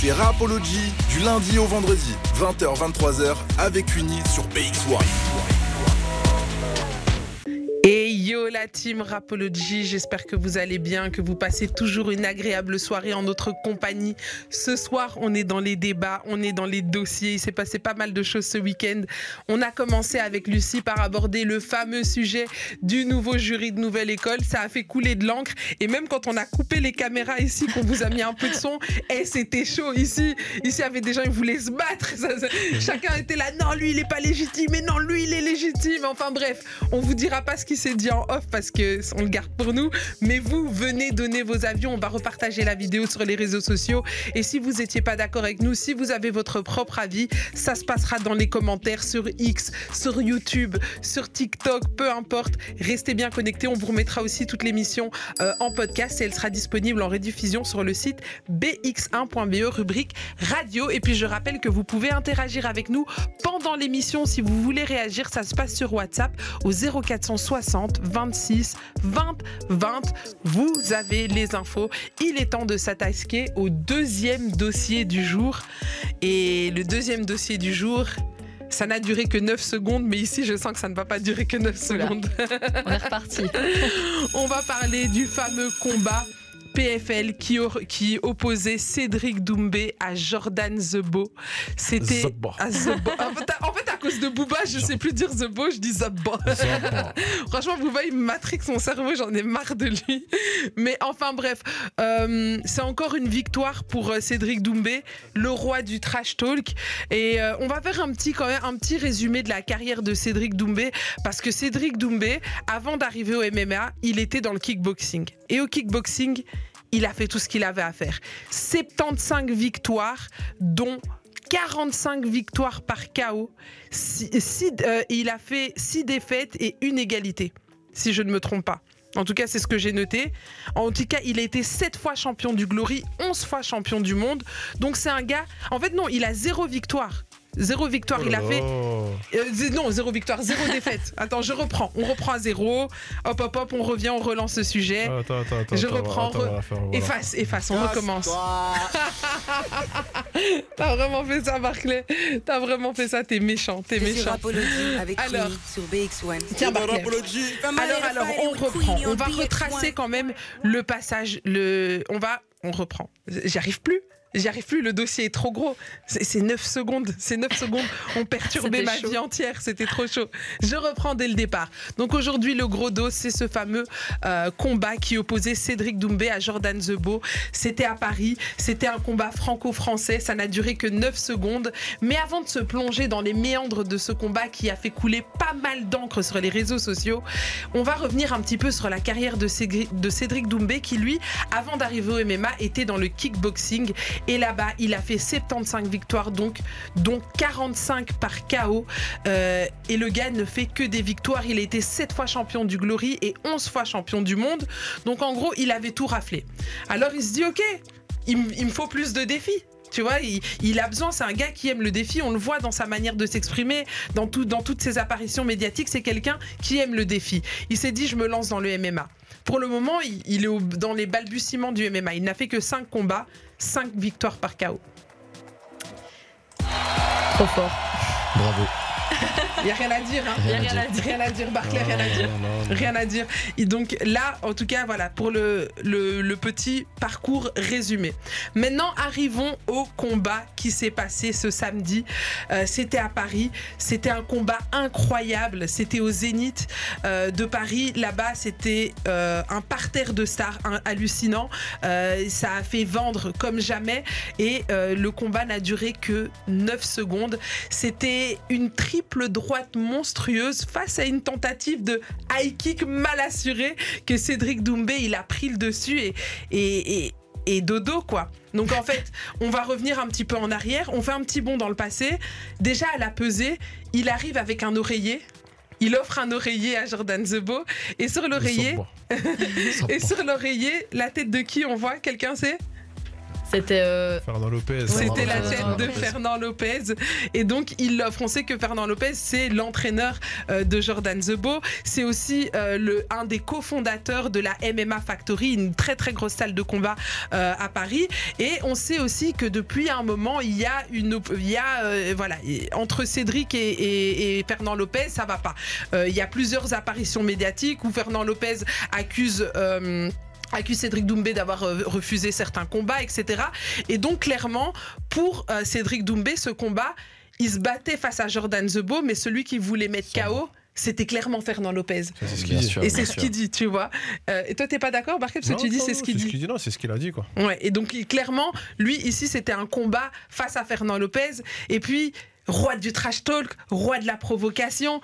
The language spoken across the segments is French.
C'est Rapology du lundi au vendredi, 20h-23h avec Uni sur BX1. Yo la team Rapology, j'espère que vous allez bien, que vous passez toujours une agréable soirée en notre compagnie. Ce soir, on est dans les débats, on est dans les dossiers, il s'est passé pas mal de choses ce week-end. On a commencé avec Lucie par aborder le fameux sujet du nouveau jury de Nouvelle École. Ça a fait couler de l'encre et même quand on a coupé les caméras ici, qu'on vous a mis un peu de son, eh, c'était chaud ici. Ici, il y avait des gens, ils voulaient se battre. Chacun était là, non, lui, il est pas légitime, mais non, lui, il est légitime. Enfin bref, on vous dira pas ce qui s'est dit off parce que on le garde pour nous. Mais vous, venez donner vos avis. On va repartager la vidéo sur les réseaux sociaux. Et si vous étiez pas d'accord avec nous, si vous avez votre propre avis, ça se passera dans les commentaires sur X, sur YouTube, sur TikTok, peu importe. Restez bien connectés. On vous remettra aussi toute l'émission euh, en podcast et elle sera disponible en rediffusion sur le site bx1.be, E, rubrique radio. Et puis je rappelle que vous pouvez interagir avec nous pendant l'émission si vous voulez réagir. Ça se passe sur WhatsApp au 0460 26 20 20. Vous avez les infos. Il est temps de s'attaquer au deuxième dossier du jour. Et le deuxième dossier du jour, ça n'a duré que 9 secondes, mais ici je sens que ça ne va pas durer que 9 secondes. On est reparti. On va parler du fameux combat PFL qui, opposait Cédric Doumbé à Jordan Zebo. C'était à Zebo. En fait, à- en fait, à cause de Booba, je sais plus dire Zebo, je dis Zebo. Franchement, Booba, il matrix mon cerveau, j'en ai marre de lui. Mais enfin, bref, euh, c'est encore une victoire pour euh, Cédric Doumbé, le roi du trash talk. Et euh, on va faire un petit, quand même, un petit résumé de la carrière de Cédric Doumbé, parce que Cédric Doumbé, avant d'arriver au MMA, il était dans le kickboxing. Et au kickboxing, il a fait tout ce qu'il avait à faire. 75 victoires, dont 45 victoires par KO. Euh, il a fait 6 défaites et une égalité, si je ne me trompe pas. En tout cas, c'est ce que j'ai noté. En tout cas, il a été 7 fois champion du Glory, 11 fois champion du monde. Donc c'est un gars... En fait, non, il a zéro victoire. Zéro victoire. il a fait... Euh, non, zéro victoire, zéro défaite. Attends, je reprends. On reprend à zéro. Hop, hop, hop, on revient, on relance le sujet. Attends, attends, attends. Je reprends, attends, re- on va faire- voilà. Efface, efface, on recommence. T'as vraiment fait ça, Barclay. T'as vraiment fait ça, t'es méchant, t'es méchant. Avec Alors. Queenie sur BX1. Tiens, Barclay. Alors, alors, on reprend. On va retracer quand même le passage. Le... On va. On reprend. J'y arrive plus. J'y arrive plus, le dossier est trop gros. C'est c'est 9 secondes. Ces 9 secondes ont perturbé ma chaud. vie entière. C'était trop chaud. Je reprends dès le départ. Donc aujourd'hui, le gros dos, c'est ce fameux euh, combat qui opposait Cédric Doumbé à Jordan Zebo. C'était à Paris. C'était un combat franco-français. Ça n'a duré que 9 secondes. Mais avant de se plonger dans les méandres de ce combat qui a fait couler pas mal d'encre sur les réseaux sociaux, on va revenir un petit peu sur la carrière de Cédric Doumbé qui, lui, avant d'arriver au MMA, était dans le kickboxing. Et là-bas, il a fait 75 victoires, donc, dont 45 par KO. Euh, et le gars ne fait que des victoires. Il a été 7 fois champion du Glory et 11 fois champion du monde. Donc en gros, il avait tout raflé. Alors il se dit, ok, il, me faut plus de défis. Tu vois, il, a besoin, c'est un gars qui aime le défi, on le voit dans sa manière de s'exprimer, dans, dans toutes ses apparitions médiatiques, c'est quelqu'un qui aime le défi. Il s'est dit, je me lance dans le MMA. Pour le moment, il, est dans les balbutiements du MMA. Il n'a fait que 5 combats, 5 victoires par KO. Trop fort. Bravo. Il n'y a rien à dire, hein. A rien à dire. Rien à dire, Barclay, Non, rien à dire. non, non, non. Rien à dire. Et donc là, en tout cas, voilà, pour le, le, le petit parcours résumé. Maintenant, arrivons au combat qui s'est passé ce samedi. Euh, C'était à Paris. C'était un combat incroyable. C'était au Zénith euh, de Paris. Là-bas, c'était euh, un parterre de stars un- hallucinant. Euh, ça a fait vendre comme jamais. Et euh, le combat n'a duré que 9 secondes. C'était une triple droite monstrueuse face à une tentative de high kick mal assurée que Cédric Doumbé il a pris le dessus et, et, et- et dodo quoi. Donc en fait, on va revenir un petit peu en arrière, on fait un petit bond dans le passé. Déjà à la pesée, il arrive avec un oreiller. Il offre un oreiller à Jordan Zebo et sur l'oreiller, et sur l'oreiller, la tête de qui on voit? Quelqu'un sait? C'était. euh, Fernand Lopez. C'était la Fernand tête Lopez. de Fernand Lopez. Et donc, il l'offre. On sait que Fernand Lopez, c'est l'entraîneur euh, de Jordan Zebo. C'est aussi euh, le, un des cofondateurs de la MMA Factory, une très très grosse salle de combat euh, à Paris. Et on sait aussi que depuis un moment, il y a une. Il y a, euh, voilà, entre Cédric et, et- et Fernand Lopez, ça va pas. Euh, il y a plusieurs apparitions médiatiques où Fernand Lopez accuse. euh, accuse Cédric Doumbé d'avoir euh, refusé certains combats, etc. Et donc clairement, pour euh, Cédric Doumbé, ce combat, il se battait face à Jordan Zebo, mais celui qui voulait mettre KO, c'était clairement Fernand Lopez. C'est ce qu'il dit. sûr. Et c'est ce qu'il dit, tu vois. Euh, et toi, t'es pas d'accord, Barkel, parce que tu dis non, c'est ce qu'il dit. Non, c'est ce qu'il a dit, quoi. Ouais, et donc il- clairement, lui ici, c'était un combat face à Fernand Lopez. Et puis, roi du trash talk, roi de la provocation.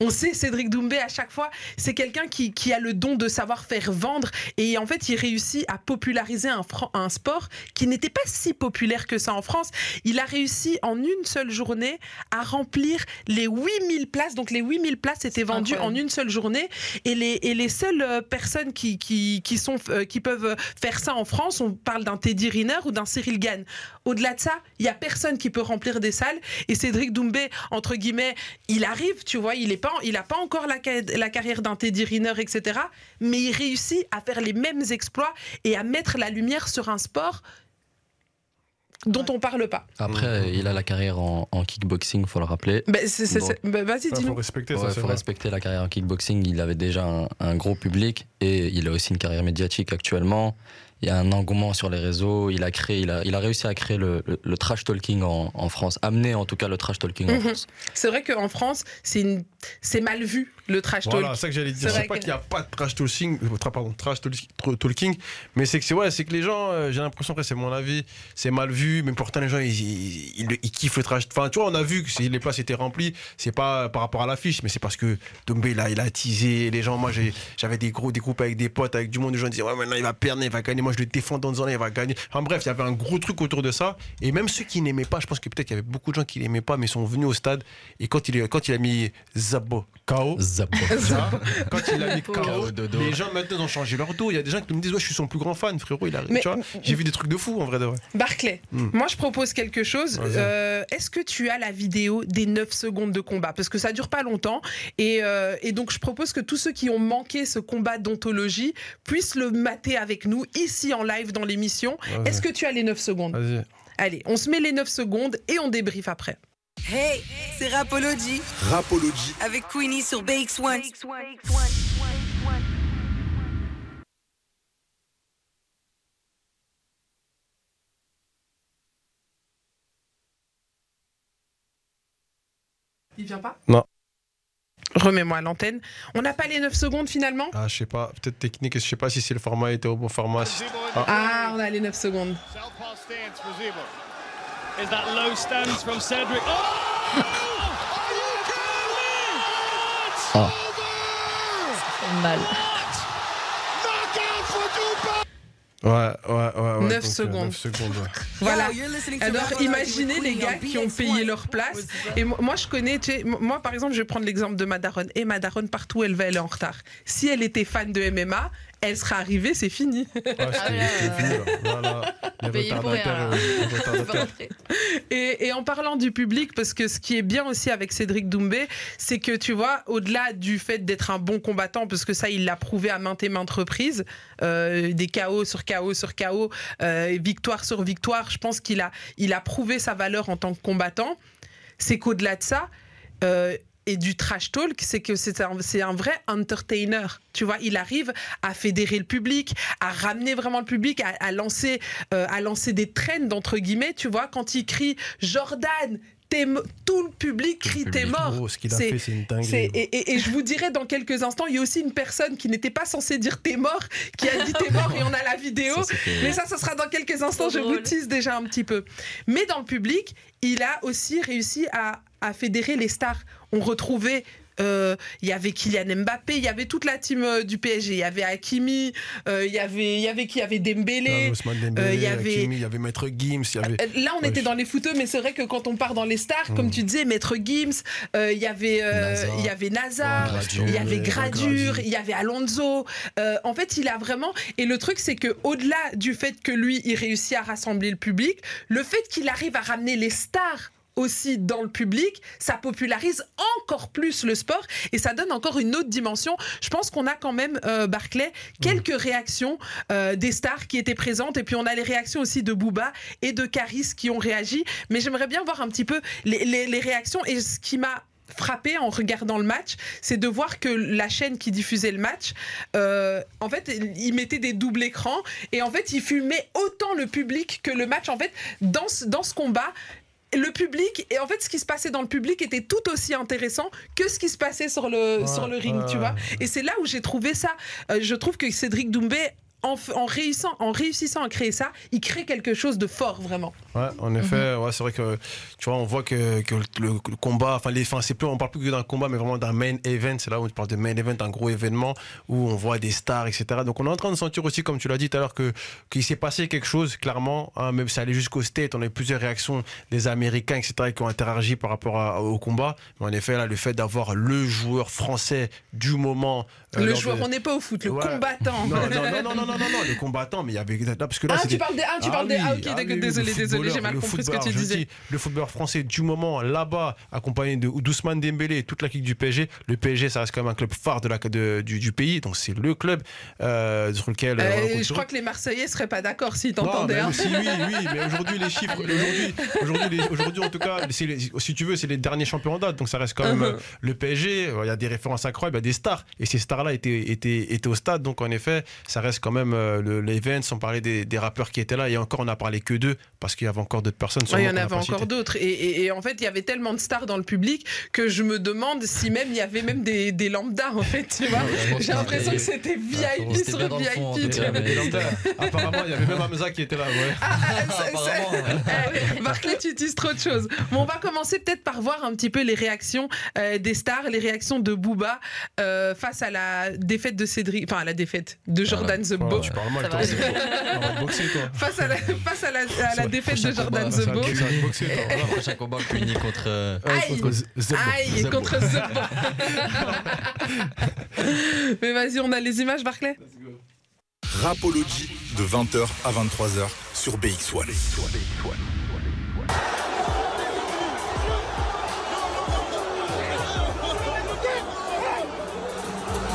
On sait, Cédric Doumbé, à chaque fois, c'est quelqu'un qui, qui a le don de savoir faire vendre. Et en fait, il réussit à populariser un, sport qui n'était pas si populaire que ça en France. Il a réussi en une seule journée à remplir les 8000 places. Donc les 8000 places étaient vendues en une seule journée. Et les, et les seules euh, personnes qui, qui, qui, sont, euh, qui peuvent faire ça en France, on parle d'un Teddy Riner ou d'un Cyril Gann. Au-delà de ça, il y a personne qui peut remplir des salles. Et Cédric Doumbé, entre guillemets, il arrive, tu vois, il est pas, il a pas encore la, ca- la carrière d'un Teddy Riner, etc. Mais il réussit à faire les mêmes exploits et à mettre la lumière sur un sport dont on parle pas. Après, il a la carrière en, en kickboxing, faut le rappeler. C'est- ben, Vas-y, Il faut dis-nous. respecter Il ça, faut vrai. respecter la carrière en kickboxing. Il avait déjà un, un gros public et il a aussi une carrière médiatique actuellement. Il y a un engouement sur les réseaux. Il a créé, il a, il a réussi à créer le, le- le trash talking en, en France, amener en tout cas le trash talking en Mhm. France. C'est vrai qu'en France, c'est une- c'est mal vu le trash Voilà, talk. c'est ça que j'allais dire. C'est pas que- qu'il n'y a pas de trash talking, euh, pardon, trash tal- tr- talking, mais c'est que c'est ouais, c'est que les gens, euh, j'ai l'impression après c'est mon avis, c'est mal vu, mais pourtant les gens ils, ils, ils- ils kiffent le trash. Enfin, tu vois, on a vu que si les places étaient remplies, c'est pas par rapport à l'affiche, mais c'est parce que Dombé là, il a teasé les gens. Moi, j'ai- j'avais des gros des groupes avec des potes, avec du monde, les gens disaient ouais maintenant il va perdre, il va gagner. Moi, je le défends dans un il va gagner. Enfin bref, il y avait un gros truc autour de ça, et même ceux qui n'aimaient pas, je pense que peut-être qu'il y avait beaucoup de gens qui l'aimaient pas, mais sont venus au stade. Et quand il quand il a mis Zabo KO. Ça, quand il a mis KO, les gens maintenant ont changé leur dos. Il y a des gens qui me disent ouais, je suis son plus grand fan, frérot. Il a... Mais- tu vois, j'ai vu des trucs de fou en vrai de vrai. Barclay, Hmm. moi je propose quelque chose. Euh, Est-ce que tu as la vidéo des 9 secondes de combat? Parce que ça dure pas longtemps. Et, euh, et donc je propose que tous ceux qui ont manqué ce combat d'ontologie puissent le mater avec nous ici en live dans l'émission. Est-ce que tu as les 9 secondes Vas-y. Allez, on se met les 9 secondes et on débriefe après. Hey, c'est Rapology Rapology. avec Queenie sur BX1. Il vient pas? Non. Remets-moi l'antenne. On n'a pas les 9 secondes finalement Ah, je sais pas, peut-être technique, je sais pas si c'est le format était au bon format. si- Ah. Ah, on a les 9 secondes. Southpaw stance for Zebo. Is that low stance from Cedric? Oh! Ah. fait mal. Ouais, ouais, ouais. ouais Neuf donc, euh, secondes. neuf secondes, ouais. Voilà. Yo, you're listening to Alors imaginez les gars qui ont BX1. payé leur place. Et mo- moi je connais, tu sais, m- moi par exemple je vais prendre l'exemple de Madaron. Et Madaron partout où elle va elle est en retard. Si elle était fan de MMA, elle serait arrivée, c'est fini. Ah, et en parlant du public, parce que ce qui est bien aussi avec Cédric Doumbé, c'est que tu vois, au-delà du fait d'être un bon combattant, parce que ça, il l'a prouvé à maintes et maintes reprises, euh, des KO sur KO sur KO, euh, victoire sur victoire, je pense qu'il a, il a prouvé sa valeur en tant que combattant. C'est qu'au-delà de ça, euh, et du trash talk, c'est que c'est un, c'est un vrai entertainer. Tu vois, il arrive à fédérer le public, à ramener vraiment le public, à, à lancer, euh, à lancer des trends, entre guillemets. Tu vois, quand il crie Jordan, tout le public crie t'es mort. Gros, ce qu'il a C'est- fait, c'est une C'est- dinguerie. et, et- et je vous dirai dans quelques instants, il y a aussi une personne qui n'était pas censée dire t'es mort, qui a dit t'es mort et on a la vidéo. Ça, Mais ça, ce sera dans quelques instants, je vous tease déjà un petit peu. Mais dans le public, il a aussi réussi à, à fédérer les stars. On retrouvait euh, il y avait Kylian Mbappé, il y avait toute la team euh, du PSG, il y avait Hakimi, euh, il y avait il y avait qui Il y avait Dembélé. Euh, il y avait- il y avait Maître Gims, il y avait. Euh, Là, on Ouais, était je- dans les footeux, mais c'est vrai que quand on part dans les stars, comme Mm. tu disais, Maître Gims, euh, il y avait, euh, il y avait Naza, Ouais, Gradure. il y avait Gradure, il y avait Alonso. Euh, en fait, il a vraiment. Et le truc, c'est que au-delà du fait que lui, il réussit à rassembler le public, le fait qu'il arrive à ramener les stars aussi dans le public, ça popularise encore plus le sport et ça donne encore une autre dimension. Je pense qu'on a quand même, euh, Barclay, quelques réactions euh, des stars qui étaient présentes et puis on a les réactions aussi de Booba et de Caris qui ont réagi. Mais j'aimerais bien voir un petit peu les, les- les réactions et ce qui m'a frappé en regardant le match, c'est de voir que la chaîne qui diffusait le match, euh, en fait, il mettait des doubles écrans et en fait, il filmait autant le public que le match. En fait, dans ce, dans ce combat, le public et en fait ce qui se passait dans le public était tout aussi intéressant que ce qui se passait sur le Ouais, sur le ring tu vois. et c'est là où j'ai trouvé ça. Euh, je trouve que Cédric Doumbé en, réussissant en réussissant à créer ça il crée quelque chose de fort vraiment Ouais, en effet, ouais, c'est vrai que tu vois, on voit que, que le, le combat, enfin les, enfin c'est plus, on parle plus que d'un combat, mais vraiment d'un main event. C'est là où on parle de main event, un gros événement où on voit des stars, etc. Donc on est en train de sentir aussi, comme tu l'as dit tout à l'heure, que qu'il s'est passé quelque chose clairement. Hein, même ça allait jusqu'au state, on a eu plusieurs réactions des Américains, etc. qui ont interagi par rapport à- au combat. Mais en effet, là, le fait d'avoir le joueur français du moment, le joueur, on n'est pas au foot, le combattant. Non, non, non, non, non, le combattant, mais il y avait. parce que là, ah, tu parles des. Ah, tu ah parles des. Ah, ok, ah désolé, désolé, j'ai mal compris ce que tu disais. Le footballeur français, du moment, là-bas, accompagné de Doucement Dembélé et toute la clique du PSG, le PSG, ça reste quand même un club phare de la, du, pays, donc c'est le club euh, sur lequel. Euh, euh, je crois que les Marseillais ne seraient pas d'accord s'ils t'entendaient. Hein. Oui, oui, mais aujourd'hui, les chiffres. Aujourd'hui, en tout cas, si tu veux, c'est les derniers champions en date, donc ça reste quand même uh-huh. le PSG. Il y a des références incroyables, il y a des stars, et ces stars étaient au stade, donc en effet, ça reste quand même euh, le- l'event. Sans parler des, des rappeurs qui étaient là, et encore on a parlé que d'eux parce qu'il y avait encore d'autres personnes. Ouais, il y en avait encore d'autres. Et, et- et en fait, il y avait tellement de stars dans le public que je me demande si même il y avait même des, des lambdas, en fait, tu vois. J'ai l'impression que c'était VIP c'était sur bien fond, VIP. tu vois. Apparemment, il y avait même Hamza qui était là. Ouais. Ah, ah, Apparemment. Eh, Barclay, tu utilises trop de choses. Bon, on va commencer peut-être par voir un petit peu les réactions euh, des stars, les réactions de Booba euh, face à la défaite de Cédric, enfin à la défaite de Jordan The Ouais, Bo. tu parles mal, toi. Face à la, face à la, à la Ça- défaite de Jordan The. Voilà. Prochain combat puni contre. euh, Aïe. Contre Z- Zebo. Aïe, contre The. Mais vas-y, on a les images, Barclay Rapology de 20h à 23h sur BX1.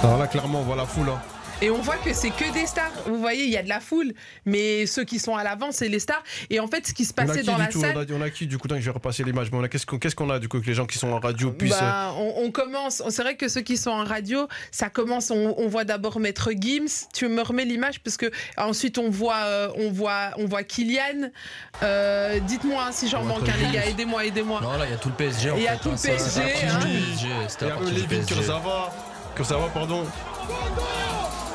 Alors là, clairement, on voit la foule. hein. Et on voit que c'est que des stars. Vous voyez, il y a de la foule, mais ceux qui sont à l'avant, c'est les stars. Et en fait, ce qui se passait qui dans la tout salle. on a, on a qui du coup je vais repasser l'image mais on a qu'est-ce qu'on a du coup que les gens qui sont en radio puissent euh, Bah, on, on commence. C'est vrai que ceux qui sont en radio, ça commence. On, on voit d'abord Maître Gims. Tu me remets l'image parce que ensuite on voit, euh, on voit, on voit Kylian. Euh, Dites-moi hein, si j'en manque un, les gars. Aidez-moi, aidez-moi. Non, là, il y a tout le PSG. Il y a fait, tout le hein, PSG, hein. du PSG, C'était il y a Levin. Kurzawa Kurzawa pardon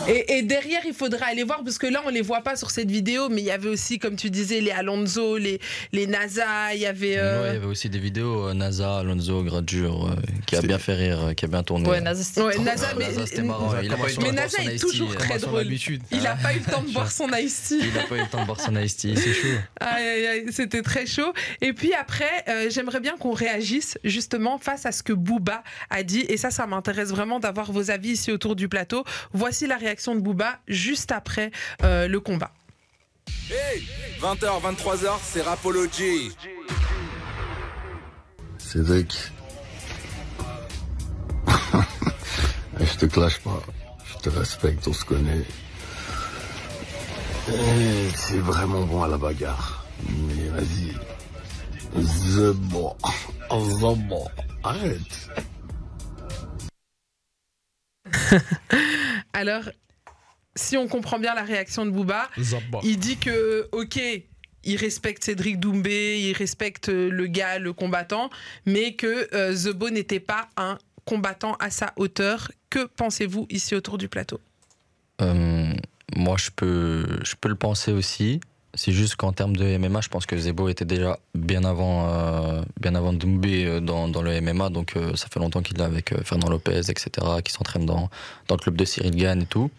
Et, et derrière, il faudra aller voir parce que là, on les voit pas sur cette vidéo, mais il y avait aussi, comme tu disais, les Alonso, les, les NASA. Il y avait. euh, Ouais, il y avait aussi des vidéos euh, NASA, Alonso, Gradure, euh, qui a bien fait rire, euh, qui a bien tourné. Ouais, Naza, c'était Ouais, NASA, mais- NASA, c'était marrant. Il a pas eu le temps Mais NASA est iced toujours très drôle. habitude Il a pas eu le temps de boire son ice tea. Il n'a pas eu le temps de boire son iced tea, c'est chaud. Aïe, aïe, aïe, c'était très chaud. Et puis après, euh, j'aimerais bien qu'on réagisse justement face à ce que Booba a dit. Et ça, ça m'intéresse vraiment d'avoir vos avis ici autour du plateau. Voici la réaction de Booba juste après euh, le combat. Hey 20h, 23h, c'est Rapology. Cédric. je te clash pas. Je te respecte, on se connaît. Et c'est vraiment bon à la bagarre. Mais vas-y. C'est bon. C'est bon. Arrête. Alors, si on comprend bien la réaction de Booba, Zabba. il dit que, ok, il respecte Cédric Doumbé, il respecte euh, le gars, le combattant, mais que euh, The Bo n'était pas un combattant à sa hauteur. Que pensez-vous ici autour du plateau? Euh, moi, je peux, je peux le penser aussi. C'est juste qu'en termes de MMA, je pense que Zebo était déjà bien avant, euh, bien avant Doumbé dans, dans le MMA. Donc euh, ça fait longtemps qu'il est avec euh, Fernand Lopez, etc., qui s'entraîne dans, dans le club de Cyril Gann et tout.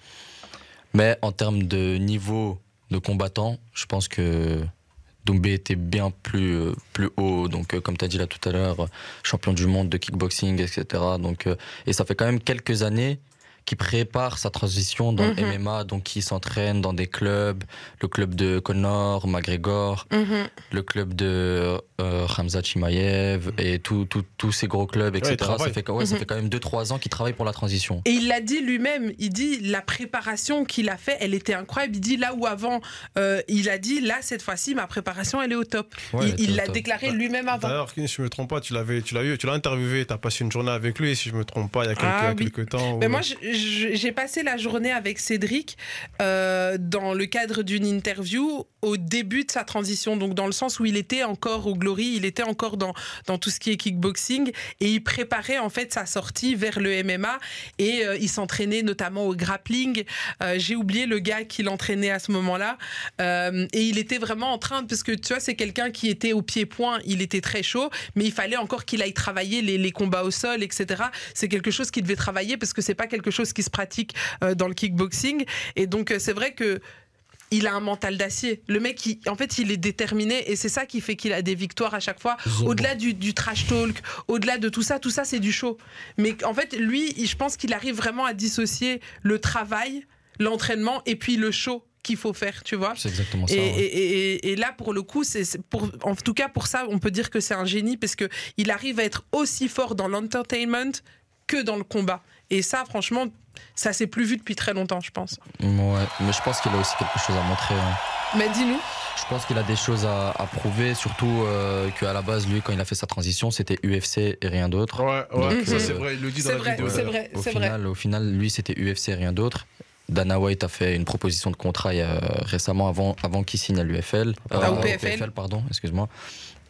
Mais en termes de niveau de combattant, je pense que Doumbé était bien plus, euh, haut. Donc, euh, comme tu as dit là tout à l'heure, champion du monde de kickboxing, etc. Donc, euh, et ça fait quand même quelques années qu'il prépare sa transition dans Mhm. le MMA. Donc, il s'entraîne dans des clubs, le club de Connor, McGregor, Mhm. le club de euh, Hamza Chimaev et tout- tout- tous ces gros clubs, etc. ça, fait, que- ouais, ça Mhm. fait quand même 2-3 ans qu'il travaille pour la transition. Et il l'a dit lui-même, il dit la préparation qu'il a fait, elle était incroyable. Il dit là où avant, euh, il a dit là cette fois-ci ma préparation elle est au top. Ouais, il l'a déclaré lui-même avant. D'ailleurs, si je me trompe pas, tu l'avais, tu l'as eu, tu l'as interviewé, tu as passé une journée avec lui, si je me trompe pas, il y a quelques, Ah oui. quelques temps. Mais où- moi, je- je- j'ai passé la journée avec Cédric euh, dans le cadre d'une interview au début de sa transition, donc dans le sens où il était encore au Glory, il était encore dans, dans tout ce qui est kickboxing et il préparait en fait sa sortie vers le MMA et euh, il s'entraînait notamment au grappling. Euh, j'ai oublié le gars qui l'entraînait à ce moment-là et il était vraiment en train, parce que tu vois, c'est quelqu'un qui était au pied-point, il était très chaud, mais il fallait encore qu'il aille travailler les, les combats au sol, etc. C'est quelque chose qu'il devait travailler parce que c'est pas quelque chose qui se pratique euh, dans le kickboxing. Et donc, euh, c'est vrai que il a un mental d'acier. Le mec, il- en fait, il est déterminé et c'est ça qui fait qu'il a des victoires à chaque fois. Au-delà du, du trash talk, au-delà de tout ça, tout ça, c'est du show. Mais en fait, lui, je pense qu'il arrive vraiment à dissocier le travail, l'entraînement et puis le show qu'il faut faire, tu vois. C'est exactement ça. Et, ouais. et- et- et là, pour le coup, c'est c'est pour, en tout cas pour ça, on peut dire que c'est un génie parce que il arrive à être aussi fort dans l'entertainment que dans le combat. Et ça, franchement, ça s'est plus vu depuis très longtemps, je pense. Ouais, mais je pense qu'il a aussi quelque chose à montrer. hein. Mais dis-nous. Je pense qu'il a des choses à, à prouver, surtout euh, qu'à la base, lui, quand il a fait sa transition, c'était UFC et rien d'autre. Ouais, ouais, ça euh, c'est vrai, il le dit dans c'est la vrai, vidéo. c'est vrai, Au c'est vrai. final, au final, lui, c'était UFC et rien d'autre. Dana White a fait une proposition de contrat a- récemment avant, avant qu'il signe à l'UFL. Ah, au PFL. pardon, excuse-moi.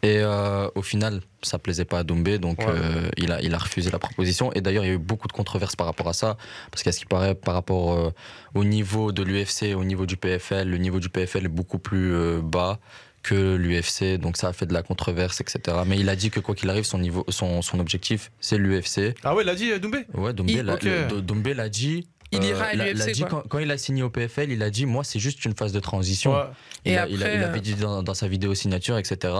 Et euh, au final, ça plaisait pas à Doumbé, donc Ouais. euh, il, a, il a refusé la proposition. Et d'ailleurs, il y a eu beaucoup de controverses par rapport à ça, parce qu'à ce qui paraît, par rapport euh, au niveau de l'UFC, au niveau du PFL, le niveau du PFL est beaucoup plus euh, bas que l'UFC, donc ça a fait de la controverse, etc. Mais il a dit que quoi qu'il arrive, son, niveau, son, son objectif, c'est l'UFC. Ah ouais, il a dit Doumbé? Ouais, l'a Doumbé l'a dit. Il euh, ira à l'UFC, quand, quand il a signé au PFL, il a dit Moi, c'est juste une phase de transition. Ouais. Il, Et a- il a- après, il euh, avait dit dans, dans sa vidéo signature, etc.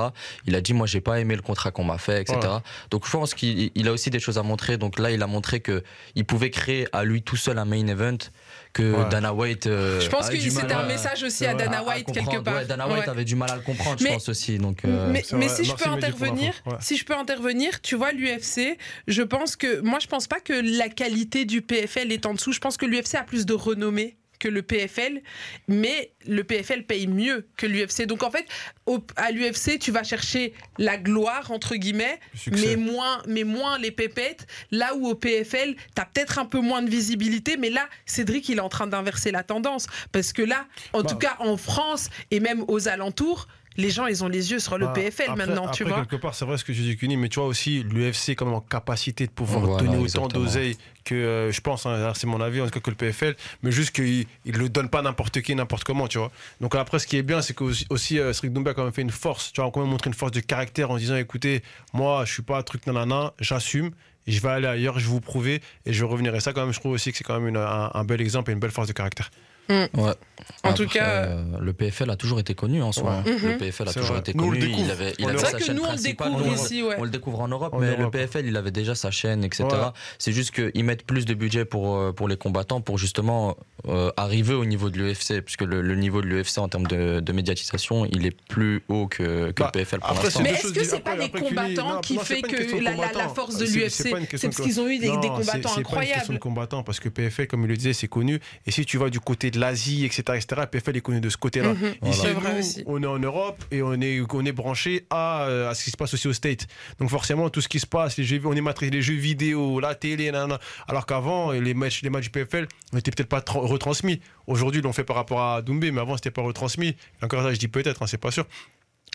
Il a dit Moi, j'ai pas aimé le contrat qu'on m'a fait, etc. Ouais. Donc, je pense qu'il il a aussi des choses à montrer. Donc là, il a montré que il pouvait créer à lui tout seul un main event que Ouais. Dana White. euh, Je pense que c'était un message aussi à Dana à- à White quelque part. Ouais, Dana White Ouais. avait du mal à le comprendre, je Mais- pense aussi. Donc, euh, mais, mais si je peux intervenir, si je peux intervenir, tu vois l'UFC, je pense que moi je pense pas que la qualité du PFL est en dessous. Je pense que l'UFC a plus de renommée que le PFL, mais le PFL paye mieux que l'UFC. Donc en fait, au- à l'UFC, tu vas chercher la gloire entre guillemets, mais moins, mais moins les pépettes. Là où au PFL, tu as peut-être un peu moins de visibilité, mais là, Cédric, il est en train d'inverser la tendance. Parce que là, en Bah. tout cas en France et même aux alentours, les gens, ils ont les yeux sur le Bah, PFL après- maintenant, tu après, vois. quelque part, c'est vrai ce que je dis, Cuny, mais tu vois aussi, l'UFC même en capacité de pouvoir Voilà, donner autant d'oseille que, euh, je pense, hein, c'est mon avis, en tout cas que le PFL, mais juste qu'il ne le donne pas n'importe qui, n'importe comment, tu vois. Donc après, ce qui est bien, c'est que aussi, aussi euh, a quand même fait une force, tu vois, a quand même montré une force de caractère en disant, écoutez, moi, je suis pas un truc nanana, j'assume. Je vais aller ailleurs, je vais vous prouver et je vais revenir. Et ça, quand même, je trouve aussi que c'est quand même une- un, un bel exemple et une belle force de caractère. Ouais. En tout cas, euh, le PFL a toujours été connu en soi. Ouais. Le Mhm. PFL a toujours vrai. été Nous, connu. découvre. Il avait, il sa que chaîne nous, on le découvre Nous, on- ici, ouais. On le découvre en Europe, En mais Europe. le PFL, il avait déjà sa chaîne, etc. Ouais. C'est juste qu'ils mettent plus de budget pour, euh, pour les combattants pour justement euh, arriver au niveau de l'UFC, puisque le, le niveau de l'UFC en termes de, de médiatisation, il est plus haut que, que Bah, le PFL pour l'instant. Mais est-ce que c'est pas Cuny, combattants qui fait que la, force de l'UFC c'est parce qu'ils ont eu des, des combattants c'est- C'est pas une question incroyables. de combattants parce que PFL, comme il le disait, c'est connu. Et si tu vas du côté de l'Asie, etc., etc., PFL est connu de ce côté-là. Mhm. Ici, nous, on est en Europe et on est, on est branché à, euh, à ce qui se passe aussi au States. Donc forcément, tout ce qui se passe, les jeux, on est matrixé les jeux vidéo, la télé, nanana. alors qu'avant, les matchs, les matchs du PFL n'étaient peut-être pas tra- retransmis. Aujourd'hui, ils l'ont fait par rapport à Doumbé, mais avant, c'était pas retransmis. Et encore là, je dis peut-être, hein, c'est pas sûr.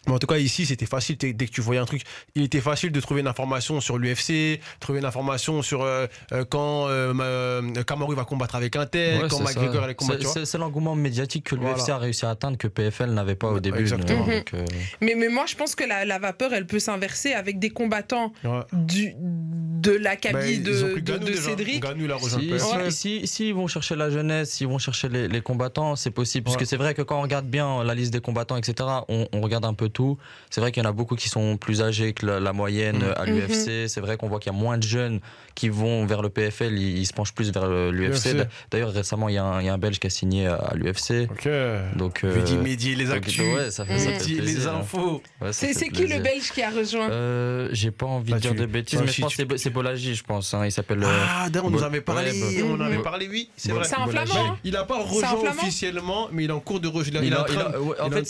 Mais en tout cas, ici, c'était facile. Dès que tu voyais un truc, il était facile de trouver une information sur l'UFC, trouver une information sur euh, euh, quand euh, euh, Kamaru va combattre avec un tel, Ouais, quand c'est McGregor allait combattre. C'est- l'engouement médiatique que l'UFC Voilà. a réussi à atteindre que PFL n'avait pas au début. Exactement. donc, euh, Mais, mais moi, je pense que la, la vapeur, elle peut s'inverser avec des combattants Ouais. du, de l'acabit ils ont de. Cédric. Si, si- si- si ils vont chercher la jeunesse, s'ils vont chercher les, les combattants, c'est possible. Parce que c'est vrai que quand on regarde bien la liste des combattants, etc., on, on regarde un peu tout. C'est vrai qu'il y en a beaucoup qui sont plus âgés que la, la moyenne Mhm. à l'UFC. C'est vrai qu'on voit qu'il y a moins de jeunes qui vont vers le PFL, ils, ils se penchent plus vers l'UFC. UFC. D'ailleurs, récemment, il y, a un- il y a un Belge qui a signé à, à l'UFC. Ok. Donc, euh, Mehdi, Mehdi, les donc, actus. ouais, ça fait, ça fait Mehdi, les hein. infos. Ouais, C'est qui le. Belge qui a rejoint Euh, J'ai pas envie Ah, de dire tu- de bêtises, toi mais je pense que c'est- c'est Bolagi, je pense. hein. il s'appelle. euh, Ah, d'ailleurs, on nous avait parlé, on en avait parlé, oui, c'est vrai. C'est un flamand, hein Il n'a pas rejoint officiellement, mais il est en cours de a- en fait,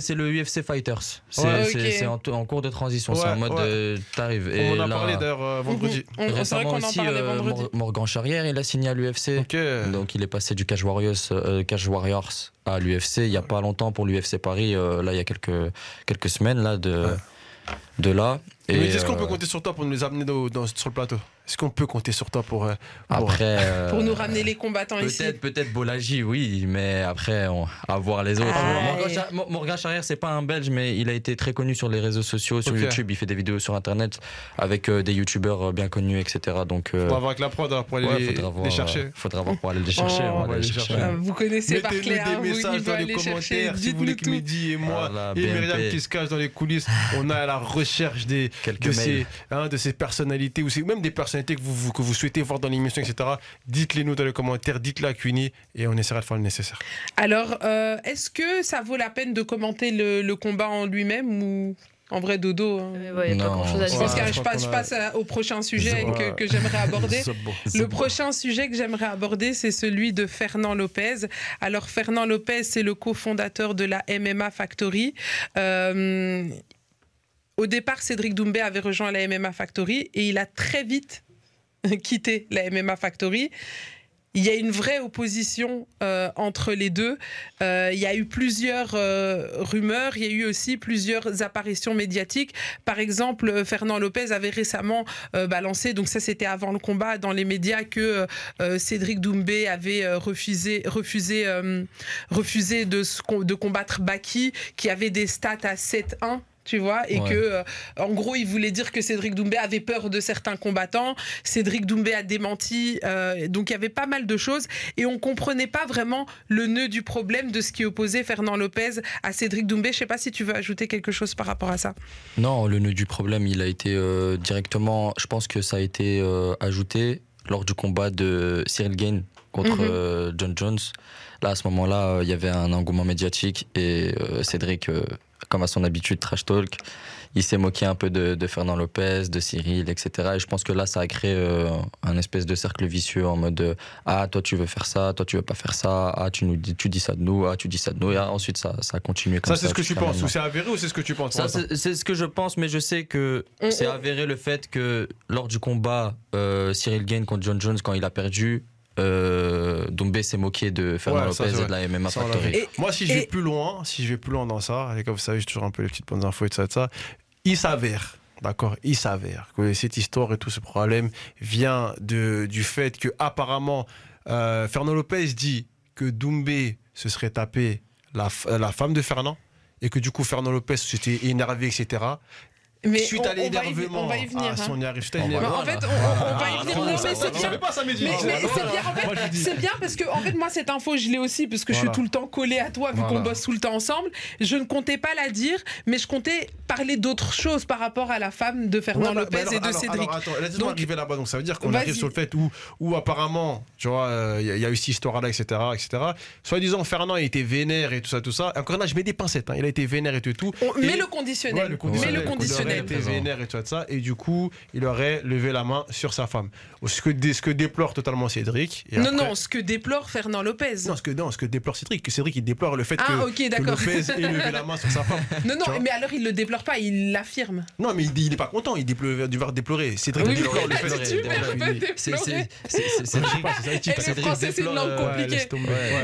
c'est le UFC Fighters. C'est Ouais. en, en cours de transition. c'est en mode ouais. euh, t'arrives. On Et en a parlé d'ailleurs euh, vendredi. Mhm. On- vrai Récemment aussi, euh, vendredi. Mor- Morgan Charrière, il a signé à l'UFC. Donc il est passé du Cage Warriors, euh, Warriors à l'UFC il y a pas longtemps pour l'UFC Paris. euh, là, il y a quelques quelques semaines là de Ouais. De là. Mais est-ce qu'on euh, peut compter sur toi pour nous amener dans- dans- sur le plateau? Est-ce qu'on peut compter sur toi pour. euh, pour- après euh, Pour nous ramener les combattants ici. Peut-être, peut-être Bolagi, oui, mais après, on, à voir les autres. Ah, Morgan, Charrière, c'est pas un Belge, mais il a été très connu sur les réseaux sociaux, sur Ok. YouTube. Il fait des vidéos sur Internet avec euh, des YouTubeurs euh, bien connus, etc. Donc, euh, On va voir avec la prod alors, pour aller ouais, les, faudra voir, les chercher. euh, faudra voir pour aller les chercher. Oh. on va aller les les chercher. chercher. Ah, vous connaissez par Mettez-nous des hein, messages dans les aller chercher. commentaires si vous voulez que Dites-nous tout. Mehdi et moi Voilà, et. Myriam qui se cachent dans les coulisses, on a à la recherche des, Quelques de, ces, hein, de ces personnalités ou même des personnalités que vous, vous- que vous souhaitez voir dans l'émission, etc. Dites-les nous dans les commentaires, dites-le à Cuny et on essaiera de faire le nécessaire. Alors, euh, est-ce que ça vaut la peine de commenter le, le combat en lui-même ou en vrai dodo hein? Il n'y a pas Non, grand chose à Je dire. pense Ouais, que je je crois passe, je à- au prochain sujet que, que j'aimerais aborder. Bon. Le prochain sujet que j'aimerais aborder, c'est celui de Fernand Lopez. Alors, Fernand Lopez, c'est le cofondateur de la MMA Factory. Euh, au départ, Cédric Doumbé avait rejoint la MMA Factory et il a très vite quitté la MMA Factory. Il y a une vraie opposition euh, entre les deux. Euh, il y a eu plusieurs euh, rumeurs, il y a eu aussi plusieurs apparitions médiatiques. Par exemple, Fernand Lopez avait récemment balancé, donc ça c'était avant le combat, dans les médias que Cédric Doumbé avait refusé, refusé, refusé de, de combattre Baki, qui avait des stats à 7-1. Tu vois, et Ouais. que, euh, en gros, il voulait dire que Cédric Doumbé avait peur de certains combattants. Cédric Doumbé a démenti. euh, donc, il y avait pas mal de choses. Et on comprenait pas vraiment le nœud du problème de ce qui opposait Fernand Lopez à Cédric Doumbé. Je sais pas si tu veux ajouter quelque chose par rapport à ça. Non, le nœud du problème, il a été euh, directement. Je pense que ça a été ajouté lors du combat de Cyril Gain contre Mhm. John Jones. Là, à ce moment-là, euh, il y avait un engouement médiatique et euh, Cédric, euh, comme à son habitude, trash talk, il s'est moqué un peu de, de Fernand Lopez, de Cyril, etc. Et je pense que là, ça a créé euh, un espèce de cercle vicieux en mode Ah, toi, tu veux faire ça, toi, tu veux pas faire ça, ah, tu, nous dis, tu dis ça de nous, ah, tu dis ça de nous. Et ah, ensuite, ça, ça a continué comme Ça, ça. c'est ce que tu penses ou c'est avéré ou c'est ce que tu penses Ça, c'est ce que je pense, mais je sais que c'est avéré le fait que lors du combat euh, Cyril Gain contre John Jones, quand il a perdu, euh, Doumbé s'est moqué de Fernand Ouais, ça, Lopez et de la MMA Ça, Factory. Et- Moi, si je et- vais plus loin, si je vais plus loin dans ça, et comme vous savez, j'ai toujours un peu les petites bonnes infos et tout ça, et tout ça il s'avère, d'accord, il s'avère que cette histoire et tout ce problème vient de, du fait que apparemment euh, Fernand Lopez dit que Doumbé se serait tapé la, la femme de Fernand et que du coup Fernand Lopez s'était énervé, etc. Mais suite on, à on va y, l'énervement, on va y venir. ah, si hein. on y arrive, à On va Mais l'énervement- en fait, on, on- on va y venir. Non, mais c'est bien. pas ça, Mehdi. Mais, mais c'est bien, en Moi, je fait, dis. c'est bien parce que en fait moi cette info je l'ai aussi parce que je suis tout le temps collée à toi vu Voilà. qu'on bosse tout le temps ensemble. Je ne comptais pas la dire, mais je comptais parler d'autres choses par rapport à la femme de Fernand Ouais, bah, Lopez bah, alors, et de alors, Cédric. Alors, attends, laisse-moi Donc- arriver là-bas. Donc, ça veut dire qu'on arrive sur le fait où, où apparemment, tu vois, euh, il y, a- il y a eu cette histoire-là, etc., etc. Soi-disant, Fernand a été vénère et tout ça, tout ça. Encore là, je mets des pincettes. hein. Il a été vénère et tout. met le conditionnel. Ouais, le conditionnel, Personnel. été vénère et tout ça, et du coup, il aurait levé la main sur sa femme. Ce que, ce que déplore totalement Cédric. et Non, après- non, ce que déplore Fernand Lopez. Non, ce que, non, ce que déplore Cédric, que Cédric il déplore le fait Ah, que, que. Lopez ait levé la main sur sa femme. Non, non, mais alors il le déplore pas, il l'affirme. Non, mais il, dit- il est pas content, il déplore, du voir déplorer. Cédric Oui, il déplore le fait il- C'est c'est- c'est- français, une déplore, langue compliquée.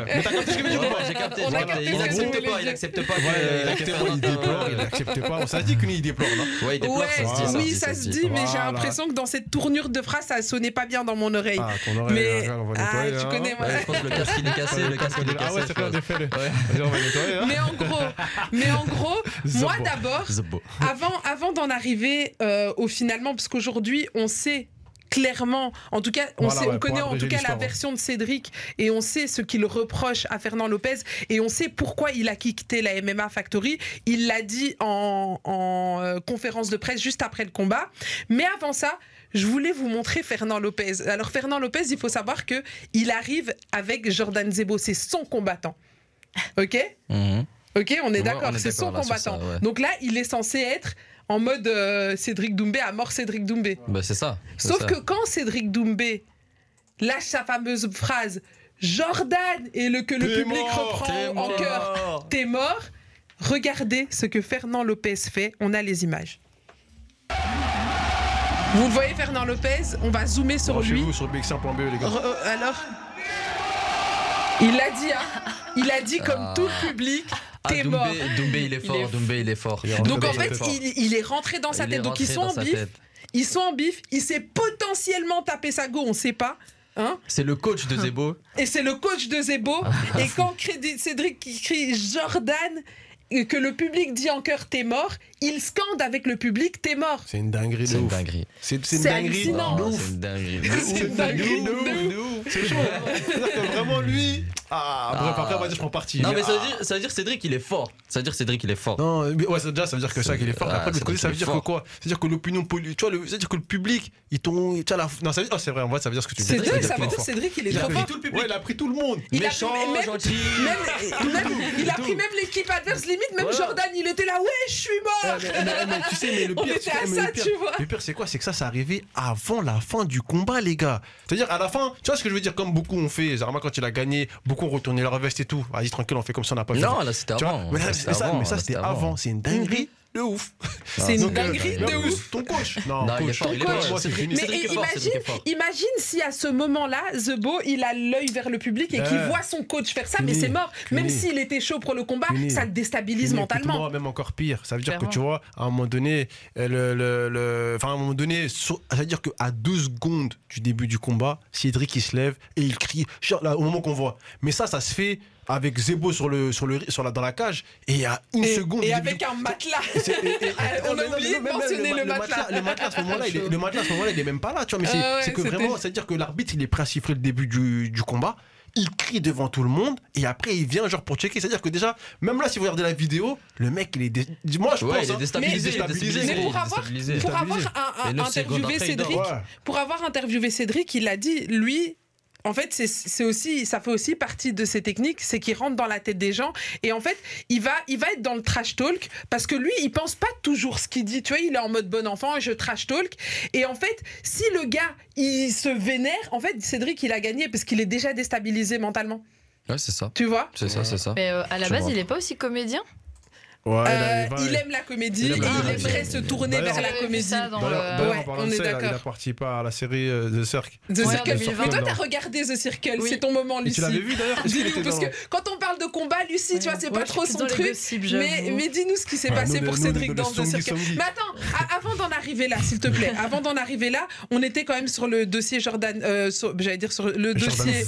Mais t'as compris ce que je veux dire capté, capté. capté Il ce que tu accepte voulais pas, il dire. accepte pas que- il que accepte pas. On s'est dit qu'il déplore, non Ouais, il Ouais, ça se dit, ça oui, se dit, ça se dit. mais j'ai Voilà. l'impression que dans cette tournure de phrase, ça sonnait pas bien dans mon oreille. Ah, ton oreille, mais on va ah, nettoyer. tu hein. connais moi. Ouais, je pense que le casque il est cassé, le casque il est cassé. Ah ouais, c'est défait-le. Ouais. Vas-y, on va nettoyer. hein. Mais en gros, mais en gros, moi d'abord, avant, avant d'en arriver euh, au finalement, parce qu'aujourd'hui, on sait clairement, en tout cas, on, Voilà, sait, ouais, on pour connaît en tout cas la version de Cédric et on sait ce qu'il reproche à Fernand Lopez et on sait pourquoi il a quitté la MMA Factory. Il l'a dit en, en, euh, conférence de presse juste après le combat. Mais avant ça, je voulais vous montrer Fernand Lopez. Alors Fernand Lopez, il faut savoir que il arrive avec Jordan Zebo, c'est son combattant. Ok? Mhm. Ok, on est Ouais, d'accord, c'est son là combattant. ça, ouais. Donc là, il est censé être en mode euh, Cédric Doumbé à mort Cédric Doumbé. Bah, c'est ça. Sauf ça. que quand Cédric Doumbé lâche sa fameuse phrase Jordan et le, que le public mort, reprend T'es en mort. cœur, t'es mort. Regardez ce que Fernand Lopez fait. On a les images. Vous le voyez, Fernand Lopez On va zoomer sur lui. Branchez-vous sur BX1.be, les gars. Re- euh, alors? Il a dit, hein Il a dit comme Ah. tout le public T'es Doumbé, mort. Doumbé, il est fort, Doumbé, il est fort. Il est rentré Donc en fait, il, il est rentré dans sa Il tête. Donc ils sont en bif. tête. Ils sont en bif. Il s'est potentiellement tapé sa go, on sait pas. Hein C'est le coach de Zebo. et c'est le coach de Zebo. et quand Cédric crie Jordan que le public dit en chœur t'es mort, il scande avec le public t'es mort. C'est une dinguerie de C'est une dinguerie. C'est c'est une C'est dinguerie de ouf. C'est une dinguerie. C'est de ouf. C'est chaud. hein. Que vraiment lui. Ah, bref, Ah. après, on va dire, je prends parti. Non, mais ça Ah. veut dire, ça veut dire Cédric, il est fort. Ça veut dire Cédric, il est fort. Non, mais ouais, ça, déjà, ça veut dire que ça, qu'il est fort. Ah, Après, de ça l'autre côté, veut ça veut dire dire que quoi? C'est-à-dire que l'opinion politique. Tu vois, le- c'est-à-dire que le public, ils t'ont. Tu vois, la. Non, ça veut dire. Oh, c'est vrai, en vrai, ça veut dire ce que tu dis. C'est ça veut dire Cédric il est Il a trop pris fort. tout le public. Ouais, il a pris tout le monde. Il a Méchant, pris même- gentil. Même, même- il a pris même l'équipe adverse limite, même Voilà. Jordan, il était là, ouais, je suis Ouais, mort. Mais, mais- mais tu sais, mais le pire, ça, le pire, c'est quoi? C'est que ça, c'est arrivé avant la fin du combat, les gars. C'est-à-dire, à la fin, tu vois ce que je veux dire? Comme beaucoup ont fait, Zarma, quand il a gagné, beaucoup ont retourné leur veste et tout. Vas-y, tranquille, on fait comme ça, on n'a pas vu. Non, là, c'était avant. mais ça, ça, c'était c'était avant. C'est une dinguerie de ouf. C'est une euh, dinguerie mais de ouf. Ton coach. Non, coach. il est fort. coach. Mais imagine, imagine si à ce moment-là, Zebo, il a l'œil vers le public et qu'il voit son coach faire ça, mais c'est mort. Même s'il était chaud pour le combat, Fini. ça le déstabilise mentalement. même encore pire. Ça veut dire que tu vois, à un moment donné, euh, le, le- le- enfin à un moment donné, ça veut dire qu'à deux secondes du début du combat, Cédric il se lève et il crie genre, là, au moment qu'on voit. Mais ça, ça se fait avec Zebo sur le sur le sur la dans la cage et à une Et, seconde. et avec un matelas. Et- et- On a oublié de mentionner le, le ma- matelas. Le matelas, à ce moment-là, il il est même pas là, tu vois. Mais c'est Ah ouais, que vraiment, c'est-à-dire que l'arbitre, il est prêt à siffler le début du, du combat. Il crie devant tout le monde et après il vient genre pour checker. C'est-à-dire que déjà, même là, si vous regardez la vidéo, le mec il est. dé- Moi je Ouais, pense. il est déstabilisé. il est déstabilisé. déstabilisé, Mais pour il est avoir, déstabilisé. pour avoir Déstabilisé. un- un- Et neuf secondes interviewé après, il dort. Cédric, Ouais. pour avoir interviewé Cédric, il a dit, lui, en fait, c'est- aussi, ça fait aussi partie de ses techniques, c'est qu'il rentre dans la tête des gens et en fait, il va, il va être dans le trash talk parce que lui, il pense pas toujours ce qu'il dit. Tu vois, il est en mode bon enfant, je trash talk. Et en fait, si le gars, il se vénère, en fait, Cédric, il a gagné parce qu'il est déjà déstabilisé mentalement. Ouais, c'est ça. Tu vois? C'est ça, c'est ça. Mais euh, à la Je base, il est pas aussi comédien? Ouais, Euh, va- il aime la comédie Il et aime la il comédie. aimerait se tourner vers la comédie. D'ailleurs, le- Ouais, parlant on est ça, il a- il d'accord. participé à la série euh, The Cirque. The Ouais, Circle. 2020. Mais toi, t'as regardé The Circle, Oui. c'est ton moment, Et Lucie. tu l'avais vu d'ailleurs Dis-nous, parce que quand on parle de combat, Lucie, tu vois, c'est Ouais, pas trop son truc. gossips, Mais, mais dis-nous ce qui s'est passé nous, pour nous, Cédric le- dans The Circle. Mais attends, avant d'en arriver là, s'il te plaît, avant d'en arriver là, on était quand même sur le dossier Jordan, euh, sur- j'allais dire sur le dossier.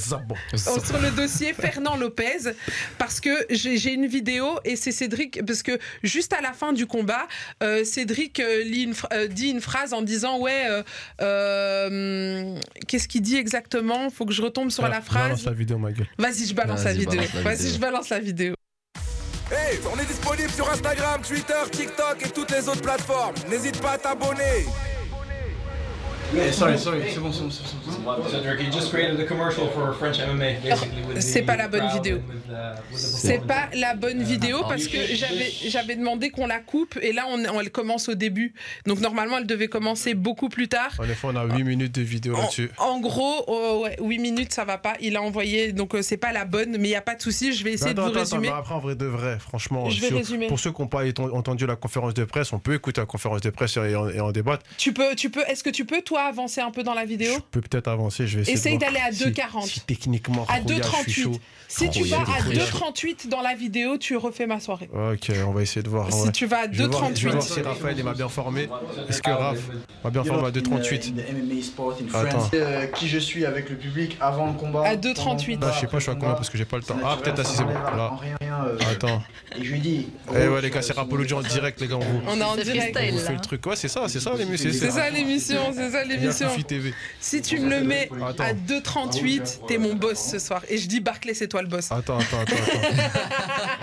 Oh, sur le dossier Fernand Lopez parce que j'ai j'ai une vidéo et c'est Cédric parce que juste à la fin du combat euh, Cédric euh, lit une euh, dit une phrase en disant ouais euh, euh, qu'est-ce qu'il dit exactement? Faut que je retombe sur Ah, la Balance phrase la vidéo, ma gueule. vas-y je balance la Vas-y, vidéo balance la vas-y je balance la vidéo Hey, on est disponible sur Instagram, Twitter, TikTok et toutes les autres plateformes. N'hésite pas à t'abonner. Yeah, sorry, sorry, c'est pas la bonne vidéo. uh, C'est pas la bonne vidéo parce que j'avais j'avais demandé qu'on la coupe et là on, on- elle commence au début. Donc normalement elle devait commencer beaucoup plus tard. En effet, on a 8 minutes de vidéo là-dessus. En gros, oh, ouais, 8 minutes ça va pas. Il a envoyé donc euh, c'est pas la bonne, mais il y a pas de souci. Je vais essayer de vous attends, résumer. attends, après, en vrai de vrai, franchement, Je vais sur- résumer. pour ceux qui n'ont pas entendu la conférence de presse, on peut écouter la conférence de presse et en, et en débattre. Tu peux, tu peux. Est-ce que tu peux toi avancer un peu dans la vidéo Je peux peut-être avancer, je vais essayer. Essaye d'aller à si- 2,40. Si, techniquement, À Rouya, je suis 2,38. chaud. Si tu vas à Rouya. 2,38 dans la vidéo, tu refais ma soirée. Ok, on va essayer de voir. Si ouais. tu vas à Je vais voir- Je vais voir 2,38. si Raphaël m'a bien formé. Est-ce que Raph m'a bien formé à 2,38 Attends. Euh, qui je suis avec le public avant le combat. À 2,38. Là, je sais pas, je suis à combien parce que j'ai pas le temps. Ah, peut-être assis, c'est bon. Là. euh, Attends. Et je lui dis. Eh ouais, les gars, c'est Rapology en direct, les gars, on vous. On est en direct. On fait le truc. Ouais, c'est ça, c'est ça l'émission. C'est ça l'émission, c'est ça l'émission. Si tu me le mets Attends. à 2,38, t'es mon boss ce soir. Et je dis Barclay, c'est toi le boss. Attends, attends, attends. attends.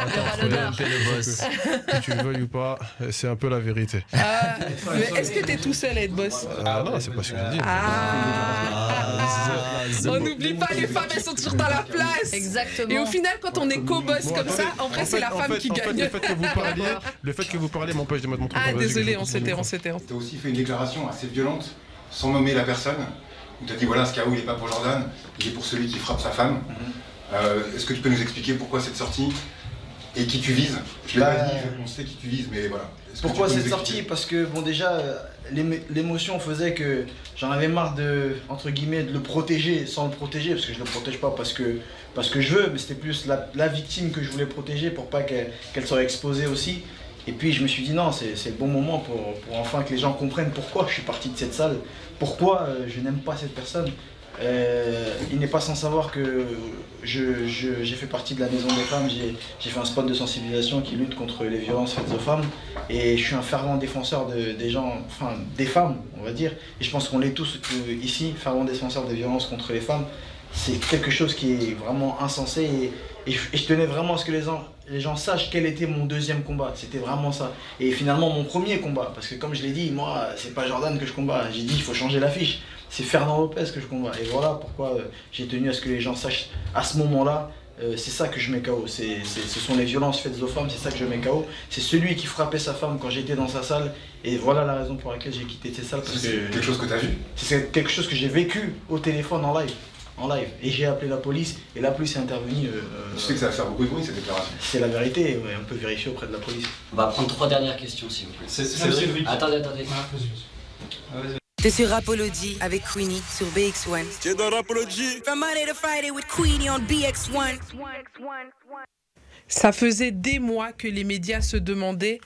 Attends, faut- le boss. Que tu le veuilles ou pas, c'est un peu la vérité. Ah, mais est-ce que t'es tout seul à être boss? Ah non, c'est pas ce que je dis. Ah On n'oublie pas, les femmes, elles sont toujours dans la place. Exactement. Et au final, quand on est co-boss Bon, comme ça, en vrai, c'est la femme fait- qui en fait, gagne. le fait que vous parliez, le fait que vous parliez m'empêche de mettre mon truc. Ah, désolé, on s'était, on s'était. on- Tu as aussi fait une déclaration assez violente, sans nommer la personne, où tu as dit voilà, ce KO il n'est pas pour Jordan, il est pour celui qui frappe sa femme. Euh, Est-ce que tu peux nous expliquer pourquoi cette sortie et qui tu vises? Je l'ai Bah, pas dit, on sait qui tu vises, mais voilà. Pourquoi cette sortie? Parce que bon déjà euh, l'émo- l'émotion faisait que j'en avais marre de entre guillemets de le protéger sans le protéger parce que je le protège pas parce que parce que je veux mais c'était plus la, la victime que je voulais protéger pour pas qu'elle qu'elle soit exposée aussi et puis je me suis dit non c'est le bon moment pour, enfin que les gens comprennent pourquoi je suis parti de cette salle. Pourquoi euh, je n'aime pas cette personne. Euh, il n'est pas sans savoir que j'ai fait partie de la Maison des Femmes, j'ai fait un spot de sensibilisation qui lutte contre les violences faites aux femmes. Et je suis un fervent défenseur de- des gens, enfin des femmes on va dire, et je pense qu'on l'est tous euh, ici, fervent défenseur des violences contre les femmes. C'est quelque chose qui est vraiment insensé. Et je tenais vraiment à ce que les gens, les gens sachent quel était mon deuxième combat, c'était vraiment ça. Et finalement mon premier combat, parce que comme je l'ai dit, moi c'est pas Jordan que je combats, j'ai dit il faut changer l'affiche c'est Fernand Lopez que je combats. Et voilà pourquoi euh, j'ai tenu à ce que les gens sachent à ce moment-là, euh, c'est ça que je mets KO. C'est, c'est- ce sont les violences faites aux femmes, c'est ça que je mets KO. C'est celui qui frappait sa femme quand j'étais dans sa salle. Et voilà la raison pour laquelle j'ai quitté cette salle. C'est que quelque chose que tu as vu c'est quelque chose que j'ai vécu au téléphone en live. En live. Et j'ai appelé la police et la police est intervenue. euh, Tu sais que ça va faire beaucoup de bruit cette déclaration. c'est la vérité, ouais, on peut vérifier auprès de la police. On va prendre trois dernières questions, s'il vous plaît. C'est- Cédric. Attendez, attendez. T'es sur Rapology avec Queenie sur BX1. T'es dans Rapology. From Monday to Friday with Queenie on BX1. Ça faisait des mois que les médias se demandaient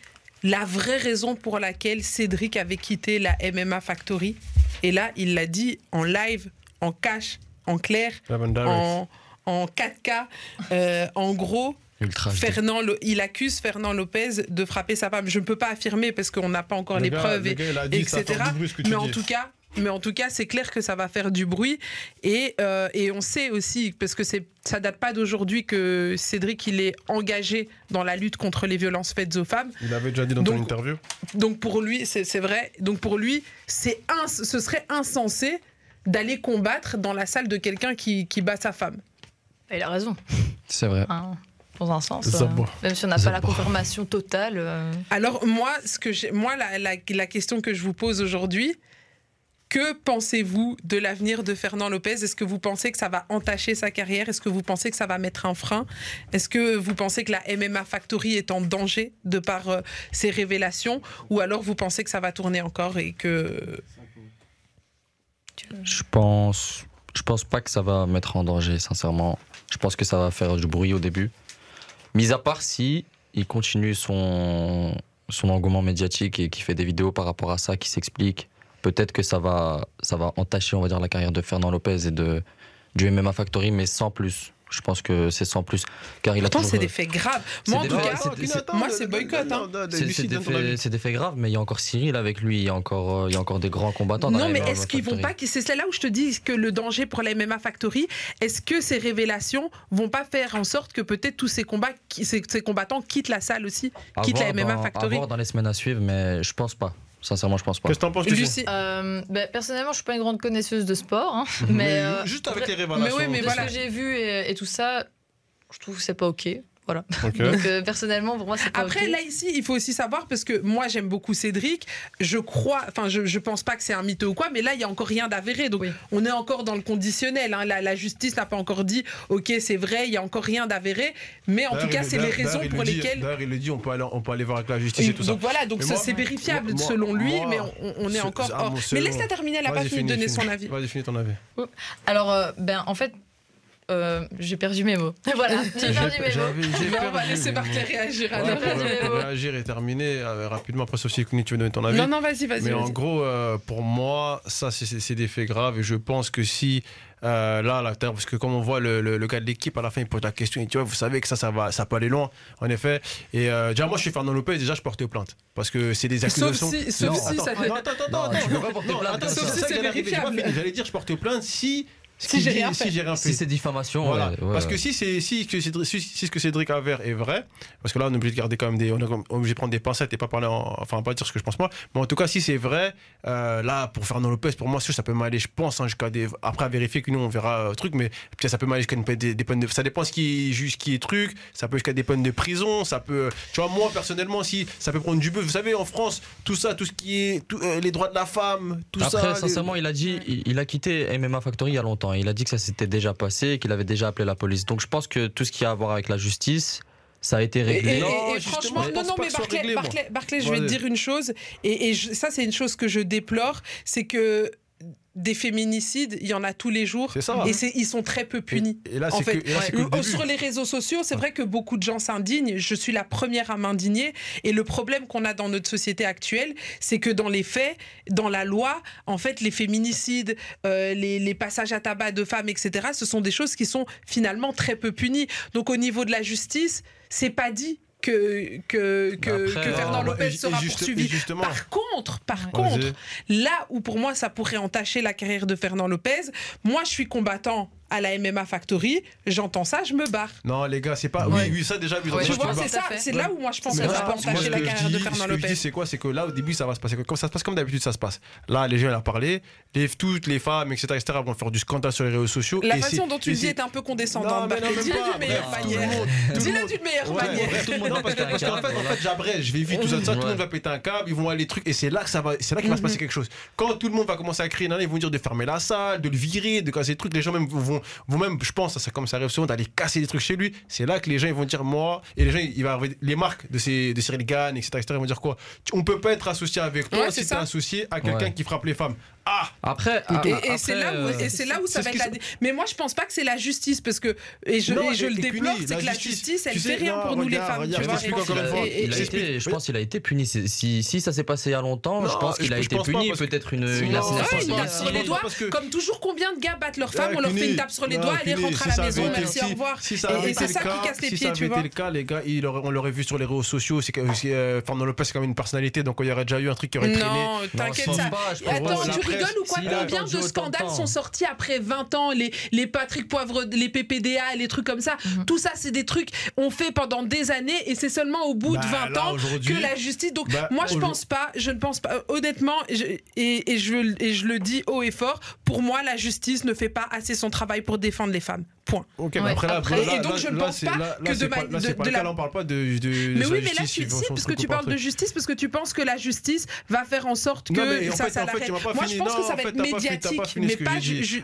la vraie raison pour laquelle Cédric avait quitté la MMA Factory. Et là, il l'a dit en live, en cash, en clair, en, en 4K. Euh, en gros, Ultra. Fernand, il accuse Fernand Lopez de frapper sa femme. Je ne peux pas affirmer parce qu'on n'a pas encore Le les gars- preuves, le et- gars, il a dit, ça etc. bruit, Mais en dis. tout cas, mais en tout cas, c'est clair que ça va faire du bruit. Et, euh, et on sait aussi, parce que ça date pas d'aujourd'hui que Cédric il est engagé dans la lutte contre les violences faites aux femmes. Il avait déjà dit dans ton Donc- interview. Donc pour lui, c'est, vrai. Donc pour lui, c'est ce serait insensé d'aller combattre dans la salle de quelqu'un qui, qui bat sa femme. Il a raison. C'est vrai. hein, dans un sens. Euh, même si on n'a pas la confirmation totale. euh, Alors moi, ce que j'ai- moi la, la- la question que je vous pose aujourd'hui, que pensez-vous de l'avenir de Fernand Lopez? Est-ce que vous pensez que ça va entacher sa carrière? Est-ce que vous pensez que ça va mettre un frein? Est-ce que vous pensez que la MMA Factory est en danger de par euh, ses révélations? Ou alors vous pensez que ça va tourner encore et que... Je pense, je pense pas que ça va mettre en danger, sincèrement. Je pense que ça va faire du bruit au début. Mis à part si il continue son, son engouement médiatique et qui fait des vidéos par rapport à ça, qui s'explique, peut-être que ça va, ça va entacher, on va dire, la carrière de Fernand Lopez et de, du MMA Factory, mais sans plus. Je pense que c'est sans plus. Car il a Pourtant, c'est des faits graves. c'est Moi, en tout cas, c'est- c'est- moi, c'est boycott. c'est- des, faits- c'est des faits graves, mais il y a encore Cyril avec lui, il y a encore, euh, il y a encore des grands combattants. Non, mais est-ce qu'ils vont pas. C'est là où je te dis que le danger pour la MMA Factory, est-ce que ces révélations vont pas faire en sorte que peut-être tous ces, combats, ces, ces combattants quittent la salle aussi, À quittent la MMA dans- Factory À voir dans les semaines à suivre, mais je pense pas. Sincèrement, je pense pas. Qu'est-ce que t'en penses, Lucie? Euh, ben, personnellement, je suis pas une grande connaisseuse de sport, hein, Mais mais, euh, juste avec les révélations. Mais oui, mais de voilà. ce que j'ai vu et, et tout ça, je trouve que c'est pas ok. Voilà. Donc euh, personnellement, pour moi, c'est pas Après, là, ici, il faut aussi savoir, parce que moi, j'aime beaucoup Cédric. Je crois, enfin, je, je pense pas que c'est un mytho ou quoi, mais là, il y a encore rien d'avéré. Donc, on est encore dans le conditionnel. hein. La, la justice n'a pas encore dit, OK, c'est vrai, il y a encore rien d'avéré. Mais en tout cas, c'est les raisons pour dit- lesquelles. D'ailleurs, il le dit, on peut aller, on peut aller voir avec la justice et tout ça. donc voilà, donc ça, c'est vérifiable moi- selon lui, moi- mais on, on est ce- encore ah, hors. bon, mais laisse-la terminer, elle n'a pas fini de donner son avis. Vas-y, finis ton avis. Alors, euh, ben, en fait, euh, j'ai perdu mes mots. Voilà, j'ai perdu mes mots. on va laisser Barclay réagir. Ouais, alors. pour, pour réagir et terminer euh, rapidement. Après, Sophie, tu veux donner ton avis. Non, non, vas-y, vas-y. Mais en vas-y. gros, euh, pour moi, ça, c'est- des faits graves. Et je pense que si, euh, là, là, parce que comme on voit le, le, le gars de l'équipe, à la fin, il pose la question. Et tu vois, vous savez que ça, ça, va, ça peut aller loin, en effet. Et euh, déjà, moi, je suis Fernand Lopez. Déjà, je porte plainte. Parce que c'est des Sauf accusations. si- sauf Non, si attends, ça fait- non, attends, attends, Non, attends. tu peux pas porter Non, plainte Sauf si c'est vérifiable. fini. J'allais dire, je porte plainte si. Si j'ai rien Si fait. j'ai rien fait. Si c'est diffamation, Voilà. ouais, ouais, parce ouais. que si c'est si, que Cédric- si, si ce que Cédric avère est vrai, parce que là on est obligé de garder quand même des, on est obligé de prendre des pincettes et pas parler, en- enfin pas dire ce que je pense moi, mais en tout cas si c'est vrai, euh, là pour Fernand Lopez, pour moi ça peut m'aller, je pense, hein, jusqu'à des, après à vérifier que nous on verra euh, truc, mais peut-être ça peut m'aller jusqu'à des, des peines de, ça dépend ce qui est qui est truc, ça peut jusqu'à des peines de prison, ça peut, tu vois moi personnellement si ça peut prendre du bœuf, vous savez en France tout ça, tout ce qui est tout, euh, les droits de la femme, tout Après, ça, les- sincèrement, il a dit, il, il a quitté MMA Factory il y a longtemps. Il a dit que ça s'était déjà passé, qu'il avait déjà appelé la police. Donc je pense que tout ce qui a à voir avec la justice, ça a été réglé. et- et- Non, et franchement, non, non, mais Barclay, réglé, moi. Barclay, Barclay, je vais te dire une chose, et, et je- ça, c'est une chose que je déplore, c'est que des féminicides, il y en a tous les jours, C'est ça. et ils sont très peu punis. Et, et là en fait, que, et là, c'est que le Euh, sur les réseaux sociaux, c'est vrai que beaucoup de gens s'indignent. Je suis la première à m'indigner. Et le problème qu'on a dans notre société actuelle, c'est que dans les faits, dans la loi, en fait, les féminicides, euh, les, les passages à tabac de femmes, etc., ce sont des choses qui sont finalement très peu punies. Donc au niveau de la justice, c'est pas dit. Que, que, que, Après, que Fernand euh, Lopez et- et sera juste- poursuivi. Par contre, par contre, là où pour moi ça pourrait entacher la carrière de Fernand Lopez, moi je suis combattant à la MMA Factory, j'entends ça, je me barre. Non, les gars, c'est pas. Ouais. Oui, oui, ça déjà, oui, Ouais, Tu vois, c'est ça, c'est là où moi je pense que ça moi, entacher la carrière de Fernand Ce que je Lopez. dis, c'est quoi? C'est que là, au début, ça va se passer. Comme ça se passe comme d'habitude, ça se passe. Là, les gens, il a parlé. Les, toutes les femmes, etc., etc., vont faire du scandale sur les réseaux sociaux. La et façon dont tu le dis est un peu condescendante. Dis-le d'une meilleure manière. Dis-le d'une meilleure manière. non, va parce qu'en fait, en voilà. fait, j'abrège, je vais vite, tout ça, tout le monde va péter un câble, ils vont aller les trucs, et c'est là que ça va, c'est là qu'il va se Mhm. passer quelque chose. Quand tout le monde va commencer à crier, non, ils vont dire de fermer la salle, de le virer, de casser des trucs, les gens même vont, vont même, je pense, ça, comme ça arrive souvent, d'aller casser des trucs chez lui. C'est là que les gens ils vont dire moi, et les gens, il va arriver les marques de ces, de Cyril Gann, etc., etc., ils vont dire quoi? Tu- On peut pas être associé avec toi Ouais, si ça. associé à quelqu'un Ouais. qui frappe les femmes. Ah Après, Et, après, et c'est là où, euh, et c'est là où ça va être la... Mais moi, je pense pas que c'est la justice, parce que, et je, Non, et je et- le déplore, c'est que la justice, elle tu fait sais, rien non, pour nous les regarde, femmes. regarde, tu je vois. pense encore une qu'il a- fois. Il été- je oui. pense qu'il a été puni. Si, si ça s'est passé il y a longtemps, Non, je pense qu'il a je été puni, peut-être une, une assignation une tape sur les doigts. Comme toujours, combien de gars battent leur femme Ouais, On leur fait une tape sur les doigts, allez, rentre à si la ça maison, avait merci, si- au revoir. Si ça Et- avait c'est ça qui casse les si pieds, ça tu avait vois. été le cas, les gars, on l'aurait vu sur les réseaux sociaux. Euh, Fernand Lopez, c'est quand même une personnalité, donc il y aurait déjà eu un truc qui aurait traîné. Non, t'inquiète ça. Attends, ou quoi Combien de scandales sont sortis après 20 ans les, les Patrick Poivre, les PPDA, les trucs comme ça Mhm. Tout ça, c'est des trucs on fait pendant des années et c'est seulement au bout de Bah, 20 là, ans que la justice. Donc, Bah, moi, je pense pas, je ne pense pas, euh, honnêtement, je- et, et je, et je le dis haut et fort, pour moi, la justice ne fait pas assez son travail pour défendre les femmes. Point. Ok, Ouais, mais après, là, après- là, et donc, là, je ne pense c'est- pas là, que là, de pas- là, de- pas la- là, on parle pas de. de- Mais de oui, la mais là, justice, tu, parce que tu parles de justice, parce que tu penses que la justice va faire en sorte que ça, pas Moi, je pense que ça va être médiatique, pas fini mais pas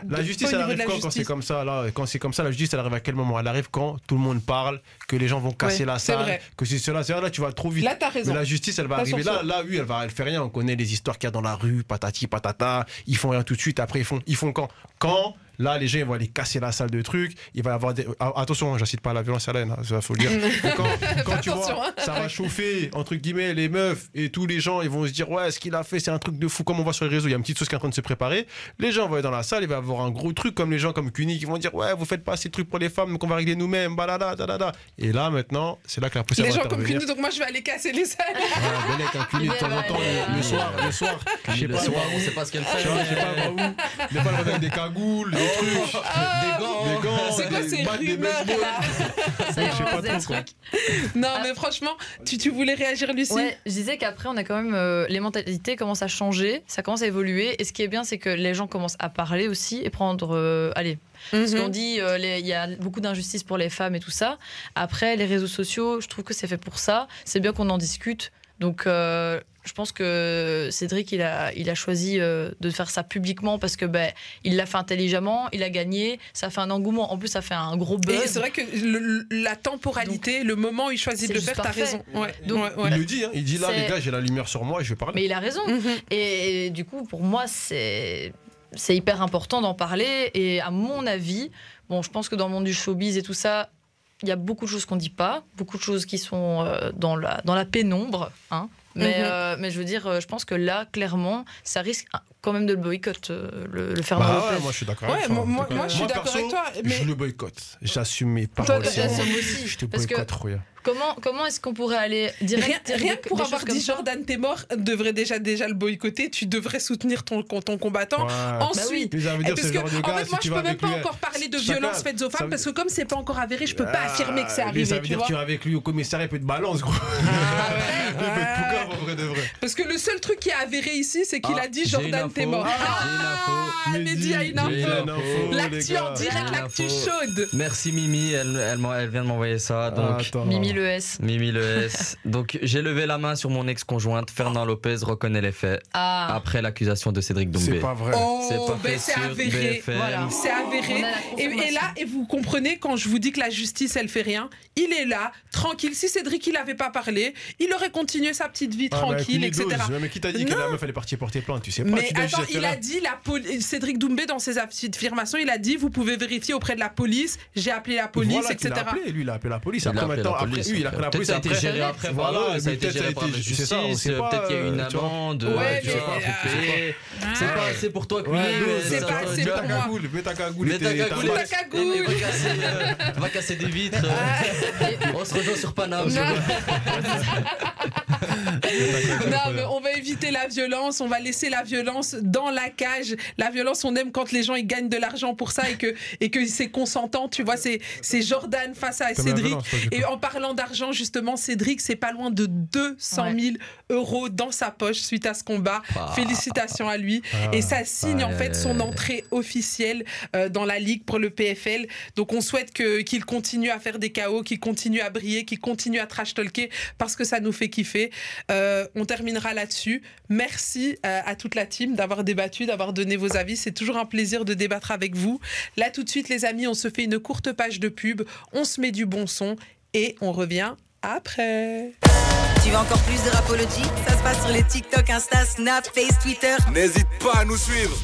La justice, elle arrive quand, quand c'est comme ça, là, quand c'est comme ça, la justice, elle arrive à quel moment? Elle arrive quand tout le monde parle, que les gens vont casser la salle, que c'est cela, c'est là, tu vas trop vite. Là, t'as raison. Mais la justice, elle va arriver là, là, oui, elle va, elle fait rien. On connaît les histoires qu'il y a dans la rue, patati, patata. Ils font rien tout de suite. Après, ils font, ils font quand? Quand Là, les gens ils vont aller casser la salle de trucs. Il va y avoir des. Ah, Attention, j'incite pas à la violence à la haine, hein, ça faut le dire. Quand quand tu vois, hein. ça va chauffer, entre guillemets, les meufs et tous les gens, ils vont se dire Ouais, ce qu'il a fait, c'est un truc de fou. Comme on voit sur les réseaux, il y a une petite chose qui est en train de se préparer. Les gens vont aller dans la salle, il va y avoir un gros truc, comme les gens comme Cuny qui vont dire Ouais, vous faites pas assez de trucs pour les femmes, donc on va régler nous-mêmes, balada, balada. Et là, maintenant, c'est là que la poussière Les va gens comme. Cuny, donc moi, je vais aller casser les salles. Ouais, Belek, un Cuny de temps en temps, le, soir, le soir, je sais pas, on sait pas ce qu'elle pas, je sais fait. pas où. Des fois, elle des cagoules, des des trucs, Ah, des gants, des gants, C'est quoi des ces des rumeurs là Je sais pas. Non, mais franchement, tu, tu voulais réagir, Lucie Ouais, je disais qu'après, on a quand même. euh, les mentalités commencent à changer, ça commence à évoluer. Et ce qui est bien, c'est que les gens commencent à parler aussi et prendre. euh, allez. Parce Mhm. qu'on dit, euh, il y a beaucoup d'injustices pour les femmes et tout ça. Après, les réseaux sociaux, je trouve que c'est fait pour ça. C'est bien qu'on en discute. Donc, euh, je pense que Cédric, il a, il a choisi euh, de faire ça publiquement parce que ben, il l'a fait intelligemment, il a gagné, ça fait un engouement. En plus, ça fait un gros buzz. Et c'est vrai que le- la temporalité, le moment où il choisit de le faire, t'as raison. Ouais, Donc, ouais, ouais. Il le dit, hein, il dit là, les gars, j'ai la lumière sur moi et je vais parler. Mais il a raison. Mhm. Et, du coup, pour moi, c'est c'est hyper important d'en parler. Et à mon avis, bon, je pense que dans le monde du showbiz et tout ça, il y a beaucoup de choses qu'on dit pas, beaucoup de choses qui sont euh, dans la dans la pénombre, hein. Mais, Mhm. euh, mais je veux dire, euh, je pense que là, clairement, ça risque quand même de le boycott, le, le Fernand Bah ouais, moi je suis d'accord Ouais, avec toi. moi- je suis d'accord avec toi, mais- Je le boycotte. J'assume mes Toi, paroles. l'assumes aussi, Je te parce que- boycotte. Comment, comment est-ce qu'on pourrait aller direct Rien, dire rien que pour avoir dit Jordan t'es mort, devrait déjà déjà le boycotter. Tu devrais soutenir ton, ton combattant. Ouais. Ensuite, parce ce que, en fait, si moi, je peux même pas lui, encore parler de violences faites aux femmes veut- parce que comme c'est pas encore avéré, je peux pas affirmer que c'est Ah, arrivé. Ça veut tu dire vois. que tu vas avec lui au commissariat, il peut te balance, gros. Vrai. Parce que le seul truc qui est avéré ici, c'est qu'il Ah, a dit j'ai une Jordan t'es mort. Ah, Mehdi a une info. L'actu en direct, l'actu chaude. Merci Mimi, elle, vient de m'envoyer ça. Donc. Mimi le S. Mimi le S. donc j'ai levé la main sur mon ex-conjointe. Fernand Lopez reconnaît les faits Ah. après l'accusation de Cédric Doumbé. C'est pas vrai. C'est Oh, pas ben c'est avéré. Voilà. C'est avéré. Et, là, et vous comprenez quand je vous dis que la justice, elle fait rien, il est là, tranquille. Si Cédric, il avait pas parlé, il aurait continué sa petite vie Ah, bah, tranquille, etc. dose. Mais qui t'a dit que Non. la meuf elle est partie porter plainte Tu sais pas. Mais tu attends, il a dit, la poli- Cédric Doumbé, dans ses affirmations, il a dit vous pouvez vérifier auprès de la police, j'ai appelé la police, Voilà etc. a appelé, lui il a appelé la police. Il a Après maintenant, la après, police, oui, il a appelé la Peut-être police. ça a été après. géré après, voilà, Voilà, ça a été peut-être géré par la c'est justice, pas, peut-être qu'il y a eu une euh, tu vois. amende, Ouais, tu sais mais, pas, euh, payer. C'est pas assez pour toi, Ouais, Queenie, nous, mais c'est ça- pas assez Mets pour ta moi. cagoule, mets ta cagoule. Mets et ta cagoule, ta et- cagoule. va casser, euh, va casser des vitres. euh. On se rejoint sur Paname. Non. mais on va éviter la violence, on va laisser la violence dans la cage. La violence, on aime quand les gens ils gagnent de l'argent pour ça et que, et que c'est consentant. Tu vois, c'est c'est Jordan face à Cédric. violence, toi. Et en parlant d'argent, justement, Cédric, c'est pas loin de 200 000 euros dans sa poche suite à ce combat. Ah. Félicitations à lui. Et ça signe en fait son entrée officielle euh, dans la ligue pour le PFL. Donc on souhaite que- qu'il continue à faire des KO, qu'il continue à briller, qu'il continue à trash talker parce que ça nous fait kiffer. Euh, on terminera là-dessus. Merci euh, à toute la team d'avoir débattu, d'avoir donné vos avis. C'est toujours un plaisir de débattre avec vous. Là tout de suite les amis, on se fait une courte page de pub, on se met du bon son et on revient après. Tu veux encore plus de Rapology? Ça se passe sur les TikTok, Insta, Snap, Face, Twitter. N'hésite pas à nous suivre.